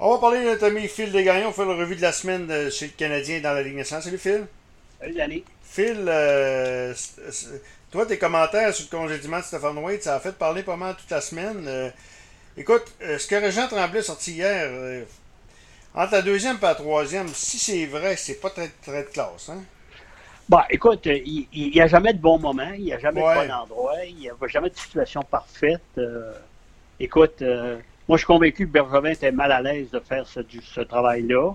On va parler de notre ami Phil Desgagnons. On fait la revue de la semaine de, chez le Canadien dans la Ligue nationale. Salut Phil. Salut Danny. Phil, euh, toi, tes commentaires sur le congédiement de Stéphane White, ça a fait parler pas mal toute la semaine. Euh, écoute, euh, ce que Régent Tremblay a sorti hier, entre la deuxième et la troisième, si c'est vrai, c'est pas très, très de classe. Hein? Bah, écoute, il n'y a jamais de bon moment, il n'y a jamais de bon endroit, il n'y a jamais de situation parfaite. écoute, moi, je suis convaincu que Bergevin était mal à l'aise de faire ce, ce travail-là.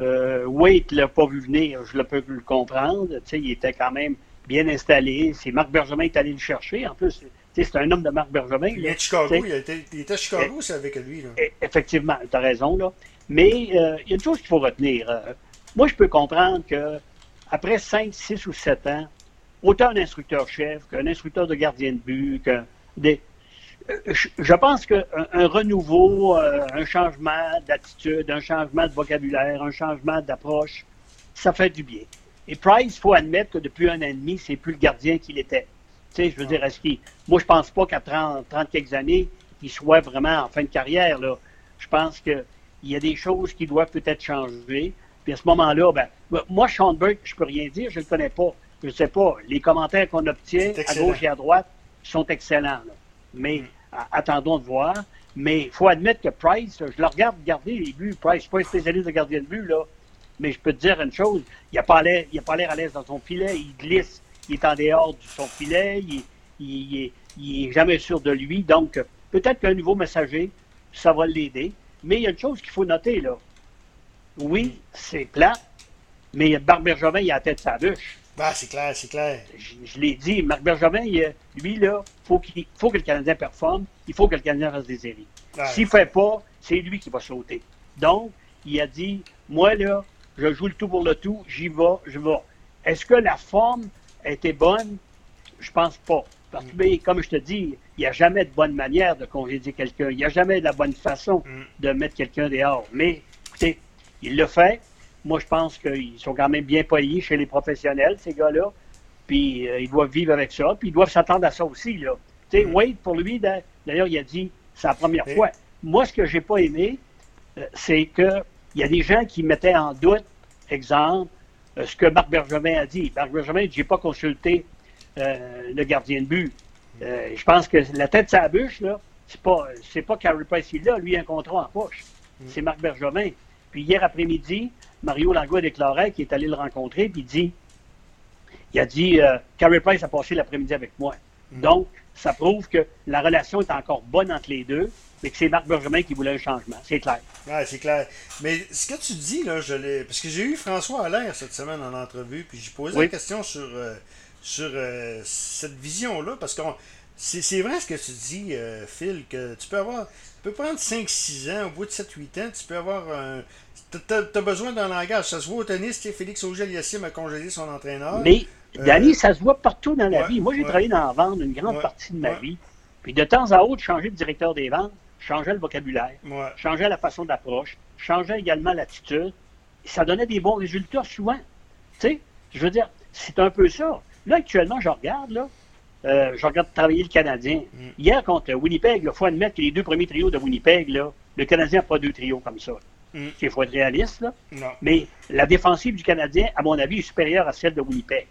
Euh, Wade ne l'a pas vu venir, je le peux le comprendre. Il était quand même bien installé. C'est Marc Bergevin qui est allé le chercher. En plus, c'est un homme de Marc Bergevin. Il est Chicago, il, était, il était à Chicago, c'est avec lui. Là. E, effectivement, tu as raison. Là. Mais euh, il y a une chose qu'il faut retenir. Euh, moi, je peux comprendre que après 5, 6 ou 7 ans, autant un instructeur-chef qu'un instructeur de gardien de but, que des, je pense qu'un un renouveau, euh, un changement d'attitude, un changement de vocabulaire, un changement d'approche, ça fait du bien. Et Price, il faut admettre que depuis un an et demi, c'est plus le gardien qu'il était. Tu sais, je veux dire, est-ce qu'il. Moi, je pense pas qu'à 30, 30 quelques années, il soit vraiment en fin de carrière. Là. Je pense qu'il y a des choses qui doivent peut-être changer. Puis à ce moment-là, ben, moi, Sean Burke, je peux rien dire, je le connais pas. Je ne sais pas. Les commentaires qu'on obtient à gauche et à droite sont excellents. Mais mm attendons de voir. Mais il faut admettre que Price, je le regarde garder les buts. Price, je ne suis pas un spécialiste de gardien de but, là. Mais je peux te dire une chose, il n'a pas l'air à l'aise dans son filet, il glisse, il est en dehors de son filet, il, n'est jamais sûr de lui. Donc, peut-être qu'un nouveau messager, ça va l'aider. Mais il y a une chose qu'il faut noter, là. Oui, c'est plat, mais Marc Bergevin, il a la tête sa bûche. Ah, c'est clair, c'est clair. Je, l'ai dit, Marc Bergevin, lui, là, faut qu'il faut que le Canadien performe, il faut que le Canadien fasse des. S'il ne fait pas, c'est lui qui va sauter. Donc, il a dit, moi, là, je joue le tout pour le tout, j'y vais, je vais. Est-ce que la forme était bonne? Je pense pas. Parce que, mm. comme je te dis, il n'y a jamais de bonne manière de congédier quelqu'un. Il n'y a jamais de la bonne façon mm. de mettre quelqu'un dehors. Mais, écoutez, il le fait. Moi, je pense qu'ils sont quand même bien payés chez les professionnels, ces gars-là. Puis euh, ils doivent vivre avec ça. Puis ils doivent s'attendre à ça aussi. Là. Tu sais, mm. Wade, pour lui, d'ailleurs, il a dit, c'est la première fois. Moi, ce que j'ai pas aimé, euh, c'est qu'il y a des gens qui mettaient en doute, exemple, euh, ce que Marc Bergevin a dit. Marc Bergevin, j'ai pas consulté le gardien de but. je pense que la tête de sa bûche, là, c'est pas, c'est pas Carey Price, il a, lui, un contrat en poche. Mm. C'est Marc Bergevin. Puis hier après-midi, Mario Langlois a déclaré qu'il est allé le rencontrer, puis il dit, il a dit, euh, Carey Price a passé l'après-midi avec moi. Mm. Donc, ça prouve que la relation est encore bonne entre les deux, mais que c'est Marc Bergevin qui voulait un changement. C'est clair. Oui, c'est clair. Mais ce que tu dis, là, je l'ai. Parce que j'ai eu François Allaire cette semaine en entrevue, puis j'ai posé une question sur, euh, sur euh, cette vision-là, parce que c'est vrai ce que tu dis, Phil, que tu peux avoir. Tu peux prendre 5-6 ans, au bout de 7-8 ans, tu peux avoir un, T'as as besoin d'un langage. Ça se voit au tennis, Félix Auger-Aliassime a congédié son entraîneur. Mais, euh, Danny, ça se voit partout dans la vie. Moi, j'ai travaillé dans la vente une grande partie de ma vie. Puis de temps à autre, changer de directeur des ventes, changeait le vocabulaire, changeait la façon d'approche, changeait également l'attitude. Ça donnait des bons résultats souvent. Tu sais, je veux dire, c'est un peu ça. Là, actuellement, je regarde, là, euh, je regarde travailler le Canadien. Mm. Hier, contre Winnipeg, il faut admettre que les deux premiers trios de Winnipeg, là, le Canadien n'a pas deux trios comme ça. Mm. Il faut être réaliste, là. Mais la défensive du Canadien, à mon avis, est supérieure à celle de Winnipeg.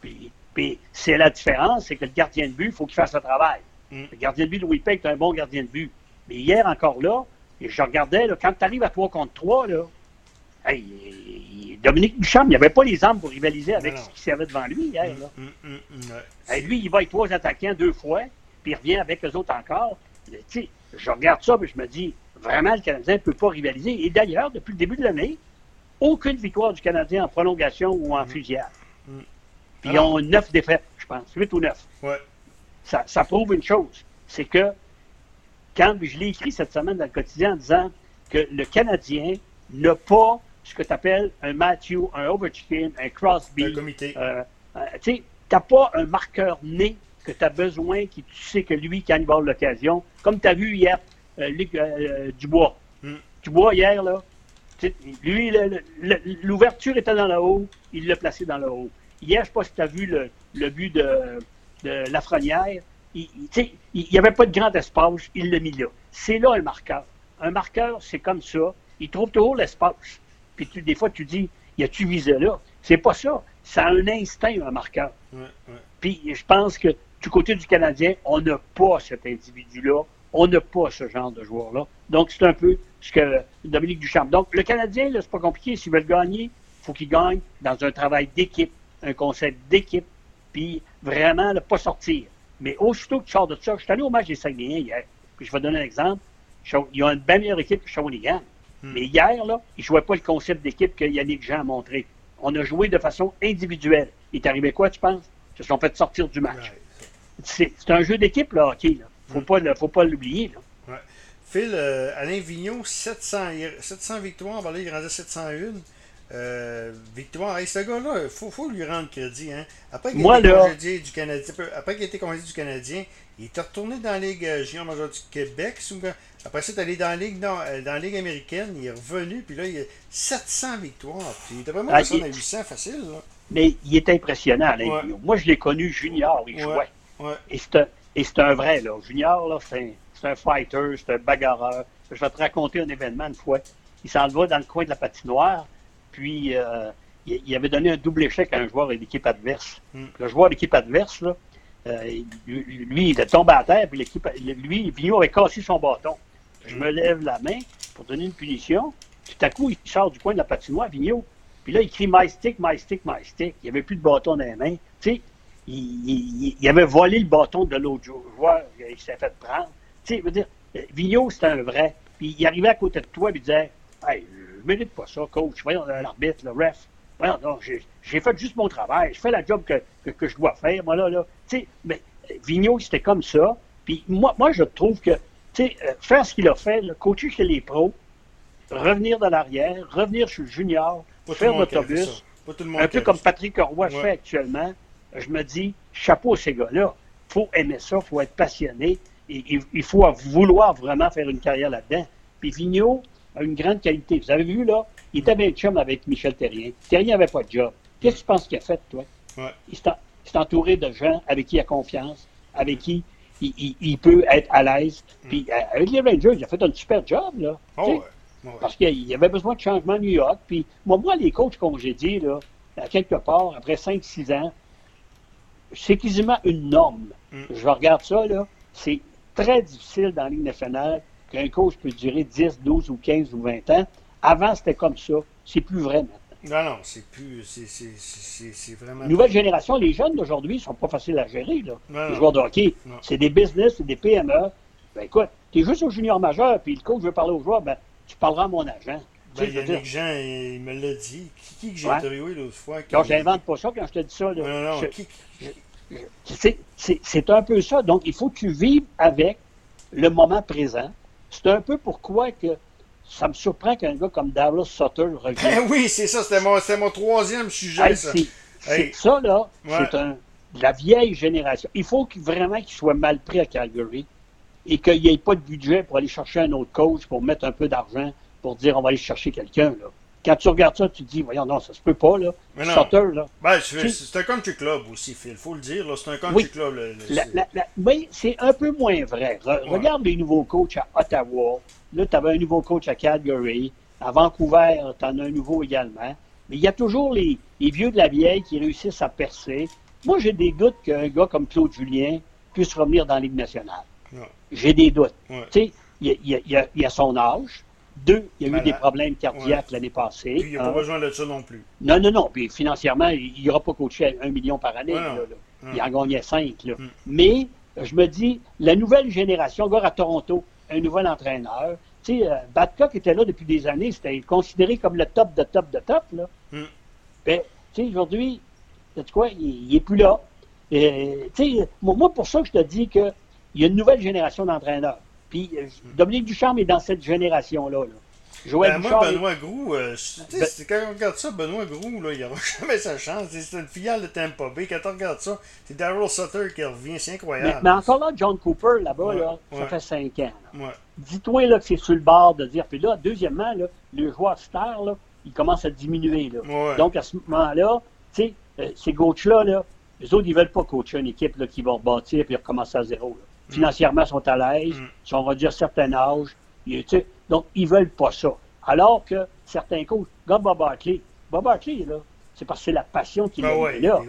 Puis, c'est la différence, c'est que le gardien de but, il faut qu'il fasse le travail. Mm. Le gardien de but de Winnipeg est un bon gardien de but. Mais hier encore là, je regardais, là, quand tu arrives à 3 contre 3, là, Dominique Duchamp, il n'y avait pas les armes pour rivaliser avec ce qui servait devant lui hier. Là. Mm, lui, il va avec trois attaquants deux fois, puis il revient avec eux autres encore. Je regarde ça, et je me dis, Vraiment, le Canadien ne peut pas rivaliser. Et d'ailleurs, depuis le début de l'année, aucune victoire du Canadien en prolongation ou en mm. fusillade. Mm. Puis ils ont neuf défaites, je pense, huit ou neuf. Ouais. Ça, ça, prouve une chose, c'est que quand je l'ai écrit cette semaine dans le quotidien en disant que le Canadien n'a pas ce que tu appelles un Matthew, un Ovechkin, un Crosby. Un comité. Euh, euh, tu n'as pas un marqueur né que tu as besoin, qui tu sais que lui, quand il va avoir l'occasion, comme tu as vu hier, euh, Luc Dubois. Hmm. Dubois, hier, là, lui, l'ouverture était dans le haut, il l'a placé dans le haut. Hier, je ne sais pas si tu as vu le, but de, de Lafrenière. Il n'y avait pas de grand espace, il l'a mis là. C'est là un marqueur. Un marqueur, c'est comme ça. il trouve toujours l'espace. Puis tu, des fois, tu dis, y a-tu visé là? C'est pas ça. C'est un instinct, un marqueur. Puis je pense que du côté du Canadien, on n'a pas cet individu-là. On n'a pas ce genre de joueur-là. Donc, c'est un peu ce que Dominique Duchamp. Donc, le Canadien, là, c'est pas compliqué. S'ils veulent gagner, il faut qu'ils gagnent dans un travail d'équipe, un concept d'équipe, puis vraiment ne pas sortir. Mais aussitôt que tu sors de ça, je suis allé au match des Saguenayens hier, puis je vais donner un exemple. Il y a une bien meilleure équipe que Shawinigan. Hmm. Mais hier, là, ils ne jouaient pas le concept d'équipe que Yannick Jean a montré. On a joué de façon individuelle. Il est arrivé quoi, tu penses? Ils se sont fait sortir du match. C'est un jeu d'équipe, là, hockey. Il ne faut, faut pas l'oublier. Ouais. Phil, euh, Alain Vigneault, 700, 700 victoires, voilà, il rendait 701. Euh, victoire. ce gars-là, il faut, faut, lui rendre crédit. Hein. Après qu'il ait été congédié du Canadien, après qu'il ait été congédié du Canadien, il est retourné dans la Ligue euh, junior majeure du Québec. Après ça, il est allé dans la Ligue, dans, dans la Ligue américaine. Il est revenu, puis là, il a 700 victoires. Puis il était vraiment ah, il... à 800 facile. Là. Mais il est impressionnant, Alain Moi, je l'ai connu junior, il jouait. Et c'est un, vrai, là. Junior, là, c'est un, un, fighter, c'est un bagarreur. Je vais te raconter un événement une fois. Il s'en va dans le coin de la patinoire puis euh, il, avait donné un double échec à un joueur de l'équipe adverse. Hmm. Le joueur de l'équipe adverse, là, euh, lui, il est tombé à terre, puis l'équipe, lui, Vigneault avait cassé son bâton. Je me lève la main pour donner une punition. Tout à coup, il sort du coin de la patinoire, Vigneault. Puis là, il crie My stick, my stick, my stick. Il n'y avait plus de bâton dans les mains. Tu sais, il, avait volé le bâton de l'autre joueur. Il s'est fait prendre. Tu sais, je veux dire, Vigneault, c'était un vrai. Puis il arrivait à côté de toi et il disait Hey, mérite pas ça, coach. Voyons, l'arbitre, le ref. Voyons, non, j'ai fait juste mon travail. Je fais la job que, que, je dois faire, moi, là, là. Tu sais, mais Vigneault, c'était comme ça. Puis moi, moi, je trouve que, tu sais, euh, faire ce qu'il a fait, le coacher chez les pros, revenir de l'arrière, revenir chez le junior, faire l'autobus, un peu comme Patrick Roy fait actuellement, je me dis, chapeau à ces gars-là. Il faut aimer ça, il faut être passionné, et il faut vouloir vraiment faire une carrière là-dedans. Puis Vigneault, une grande qualité. Vous avez vu, là, il était bien chum avec Michel Terrien. Terrien n'avait pas de job. Qu'est-ce que tu penses qu'il a fait, toi? Il s'est entouré de gens avec qui il a confiance, avec qui il, peut être à l'aise. Mm. Puis euh, avec les Rangers, il a fait un super job, là. Oh, Parce qu'il avait besoin de changement à New York. Puis moi, moi les coachs dit là, à quelque part, après 5-6 ans, c'est quasiment une norme. Mm. Je regarde ça, là. C'est très difficile dans la Ligue nationale qu'un coach peut durer 10, 12 ou 15 ou 20 ans. Avant, c'était comme ça. C'est plus vrai maintenant. Non, non, c'est plus. C'est vraiment. Nouvelle génération, les jeunes d'aujourd'hui ne sont pas faciles à gérer, là. les joueurs de hockey. C'est des business, c'est des PME. Ben écoute, tu es juste au junior majeur, puis le coach veut parler aux joueurs, ben tu parleras à mon agent. Ben, Yannick Jean, il me l'a dit. Qui, que j'ai interviewé l'autre fois? Quand j'invente pas ça quand je te dis ça. Là. Non, non, C'est un peu ça. Donc, il faut que tu vives avec le moment présent. C'est un peu pourquoi que ça me surprend qu'un gars comme Dallas Sutter revienne. Ben oui, c'est ça, c'était mon, mon, troisième sujet. ça. C'est ça, là, c'est un, la vieille génération. Il faut vraiment qu'il soit mal pris à Calgary et qu'il n'y ait pas de budget pour aller chercher un autre coach, pour mettre un peu d'argent, pour dire on va aller chercher quelqu'un. Là quand tu regardes ça, tu te dis, voyons, non, ça se peut pas, là. Mais non. là. Ben, c'est un country club aussi, Phil, faut le dire, C'est un country club. oui, c'est un peu moins vrai. Regarde les nouveaux coachs à Ottawa. Là, tu avais un nouveau coach à Calgary. À Vancouver, tu en as un nouveau également. Mais il y a toujours les, vieux de la vieille qui réussissent à percer. Moi, j'ai des doutes qu'un gars comme Claude Julien puisse revenir dans la Ligue nationale. J'ai des doutes. Tu sais, il y, a son âge. Deux, il y a eu des problèmes cardiaques l'année passée. Puis il n'a pas besoin de ça non plus. Non, non, non. Puis financièrement, il n'aura pas coaché un million par année. Il en gagnait cinq. Là. Hmm. Mais je me dis, la nouvelle génération, gars à Toronto, un nouvel entraîneur. Tu sais, euh, était là depuis des années, c'était considéré comme le top de top de top. Là. Hmm. Ben, tu sais, aujourd'hui, tu quoi, il n'est plus là. tu sais, moi, pour ça, je te dis qu'il y a une nouvelle génération d'entraîneurs. Puis euh, Dominique Ducharme est dans cette génération-là. Joël ben, moi, Benoît Groux, euh, ben quand on regarde ça, Benoît Groux, là, il n'aura jamais sa chance. C'est une filiale de Tampa Bay. Quand on regarde ça, c'est Daryl Sutter qui revient. C'est incroyable. Mais, encore là, John Cooper, là-bas, là, ça fait cinq ans. Dis-toi là, que c'est sur le bord de dire. Puis là, deuxièmement, là, le joueur star, là, il commence à diminuer. Là. Donc, à ce moment-là, tu sais, euh, ces coachs-là, là, les autres, ils ne veulent pas coacher une équipe là, qui va rebâtir et recommencer à zéro. Là. Financièrement, ils sont à l'aise, mm. sont rendus à un certain âge. donc, ils ne veulent pas ça. Alors que certains coachs, comme Bob Hartley, Bob Hartley, là, c'est parce que c'est la passion qui ben est là.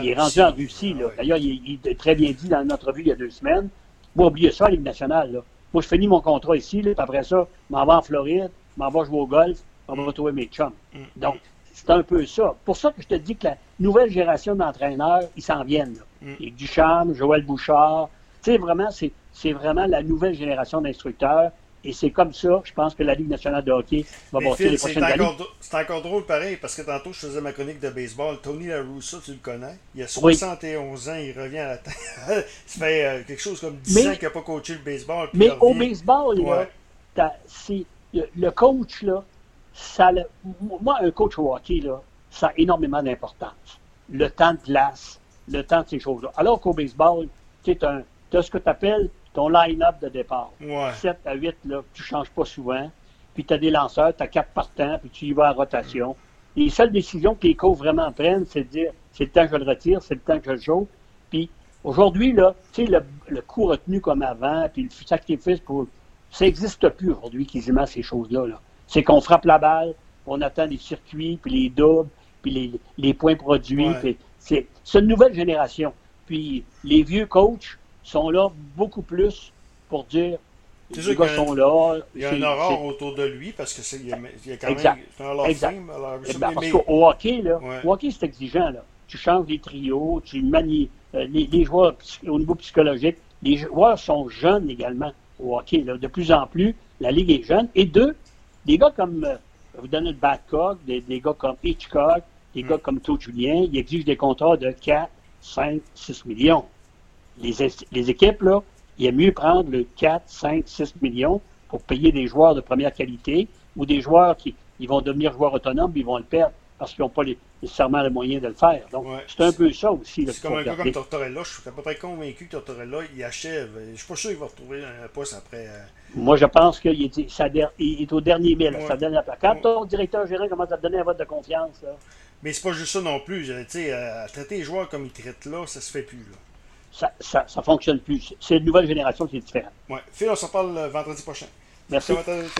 Il est rendu en Russie. là. D'ailleurs, il, est très bien dit dans notre revue il y a deux semaines. Moi, oubliez ça, Ligue nationale. Là. Moi, je finis mon contrat ici, là, puis après ça, je m'en vais en Floride, je m'en vais jouer au golf, on va mm. retrouver mes chums. Mm. Donc, c'est un peu ça. Pour ça que je te dis que la nouvelle génération d'entraîneurs, ils s'en viennent. Là. Mm. Duchamp, Joël Bouchard. Tu sais, vraiment, c'est vraiment la nouvelle génération d'instructeurs et c'est comme ça, je pense que la Ligue nationale de hockey va bâtir les prochaines années. C'est encore drôle pareil, parce que tantôt, je faisais ma chronique de baseball. Tony La Russa, tu le connais? Il a 71 ans, il revient à la tête. ça fait euh, quelque chose comme 10 ans qu'il n'a pas coaché le baseball. Mais au baseball, là, le coach, là, ça, moi, un coach au hockey, là, ça a énormément d'importance. Le temps de glace, le temps de ces choses-là. Alors qu'au baseball, tu as ce que tu appelles ton line-up de départ. 7 à 8, là, tu ne changes pas souvent. Puis tu as des lanceurs, tu as 4 partants, puis tu y vas en rotation. Les seules décisions que les coachs vraiment prennent, c'est de dire c'est le temps que je le retire, c'est le temps que je le joue. Puis aujourd'hui, là, tu sais, le, le coup retenu comme avant, puis le sacrifice pour. Ça n'existe plus aujourd'hui, quasiment, ces choses-là. -là, c'est qu'on frappe la balle, on attend les circuits, puis les doubles, puis les, les points produits. C'est une nouvelle génération. Puis les vieux coachs, sont là beaucoup plus pour dire les gars sont là. Il y a un aurore autour de lui parce que c'est il y, a, quand même un exact. Eh ben, parce qu'au hockey, là, au hockey, c'est exigeant. Là. Tu changes les trios, tu manies euh, les, joueurs au niveau psychologique. Les joueurs sont jeunes également au hockey. Là. De plus en plus, la Ligue est jeune. Et deux, des gars comme, euh, vous donnez le Badcock, des, des, gars comme Hitchcock, des mm. gars comme Claude Julien, ils exigent des contrats de 4, 5, 6 millions les, équipes, là, il est mieux prendre le 4, 5, 6 millions pour payer des joueurs de première qualité ou des joueurs qui ils vont devenir joueurs autonomes, puis ils vont le perdre parce qu'ils n'ont pas nécessairement les moyens de le faire. Donc, c'est un peu ça aussi. C'est comme un gars comme Tortorella. Je suis à peu près convaincu que Tortorella, il achève. Je ne suis pas sûr qu'il va retrouver un poste après. Euh, Moi, je pense qu'il est, est, au dernier mille, sa dernière place. Quand ton directeur gérant commence à te donner un vote de confiance. Là, mais c'est pas juste ça non plus. À traiter les joueurs comme ils traitent là, ça se fait plus. Là ça, ça, ça fonctionne plus. C'est une nouvelle génération qui est différente. Ouais. Phil, on s'en parle vendredi prochain. Merci.